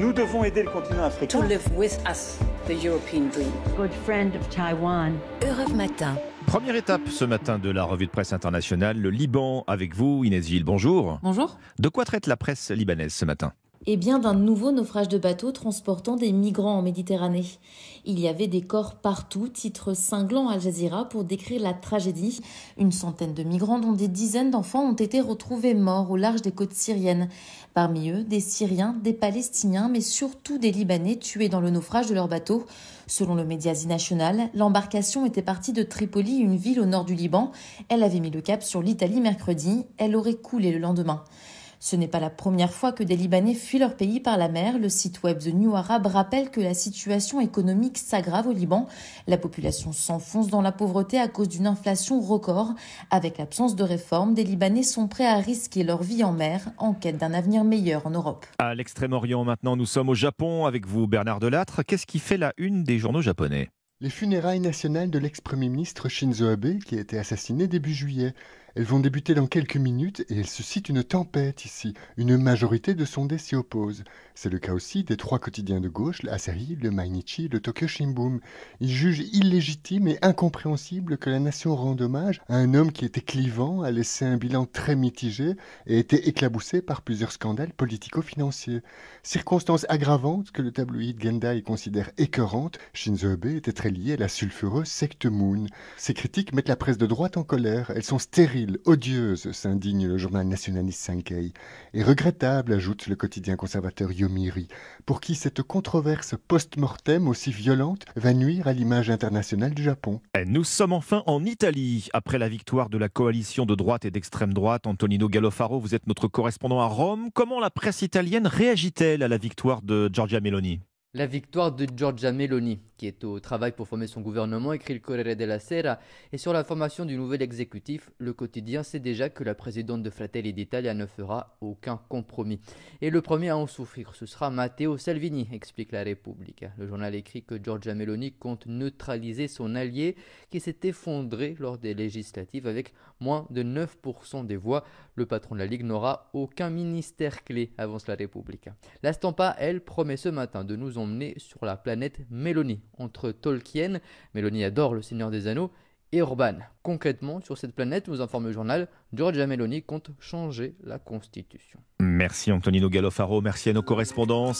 Nous devons aider le continent africain. To live with us, the European dream. Good friend of Taiwan. Europe Matin. Première étape ce matin de la revue de presse internationale, le Liban avec vous, Inès Ville. Bonjour. Bonjour. De quoi traite la presse libanaise ce matin? Eh bien, d'un nouveau naufrage de bateaux transportant des migrants en Méditerranée. Il y avait des corps partout, titre cinglant Al Jazeera pour décrire la tragédie. Une centaine de migrants, dont des dizaines d'enfants, ont été retrouvés morts au large des côtes syriennes. Parmi eux, des Syriens, des Palestiniens, mais surtout des Libanais tués dans le naufrage de leur bateau. Selon le Médiasi National, l'embarcation était partie de Tripoli, une ville au nord du Liban. Elle avait mis le cap sur l'Italie mercredi. Elle aurait coulé le lendemain. Ce n'est pas la première fois que des Libanais fuient leur pays par la mer. Le site web The New Arab rappelle que la situation économique s'aggrave au Liban. La population s'enfonce dans la pauvreté à cause d'une inflation record. Avec l'absence de réformes, des Libanais sont prêts à risquer leur vie en mer en quête d'un avenir meilleur en Europe. À l'Extrême-Orient maintenant, nous sommes au Japon avec vous Bernard Delattre. Qu'est-ce qui fait la une des journaux japonais? Les funérailles nationales de l'ex-premier ministre Shinzo Abe, qui a été assassiné début juillet. Elles vont débuter dans quelques minutes et elle suscite une tempête ici. Une majorité de sondés s'y opposent. C'est le cas aussi des trois quotidiens de gauche, l'Asahi, le Mainichi, le Tokyo Shimbun. Ils jugent illégitime et incompréhensible que la nation rende hommage à un homme qui était clivant, a laissé un bilan très mitigé et était éclaboussé par plusieurs scandales politico-financiers. Circonstance aggravante que le tabloïd Gendai considère écœurante, Shinzo Abe était très lié à la sulfureuse secte Moon. Ces critiques mettent la presse de droite en colère. Elles sont stériles odieuse, s'indigne le journal nationaliste Sankei, et regrettable, ajoute le quotidien conservateur Yomiri, pour qui cette controverse post-mortem aussi violente va nuire à l'image internationale du Japon. Nous sommes enfin en Italie. Après la victoire de la coalition de droite et d'extrême droite, Antonino Gallofaro, vous êtes notre correspondant à Rome. Comment la presse italienne réagit-elle à la victoire de Giorgia Meloni? La victoire de Giorgia Meloni, qui est au travail pour former son gouvernement, écrit le Corriere della Sera, et sur la formation du nouvel exécutif, le quotidien sait déjà que la présidente de Fratelli d'Italia ne fera aucun compromis. Et le premier à en souffrir, ce sera Matteo Salvini, explique la République. Le journal écrit que Giorgia Meloni compte neutraliser son allié qui s'est effondré lors des législatives avec moins de 9% des voix. Le patron de la Ligue n'aura aucun ministère clé, avance la République. La Stampa, elle, promet ce matin de nous emmener sur la planète Mélanie, entre Tolkien, Mélanie adore le Seigneur des Anneaux, et Urban. Concrètement, sur cette planète, nous informe le journal, Giorgia Meloni compte changer la Constitution. Merci Antonino Gallofaro, merci à nos correspondants.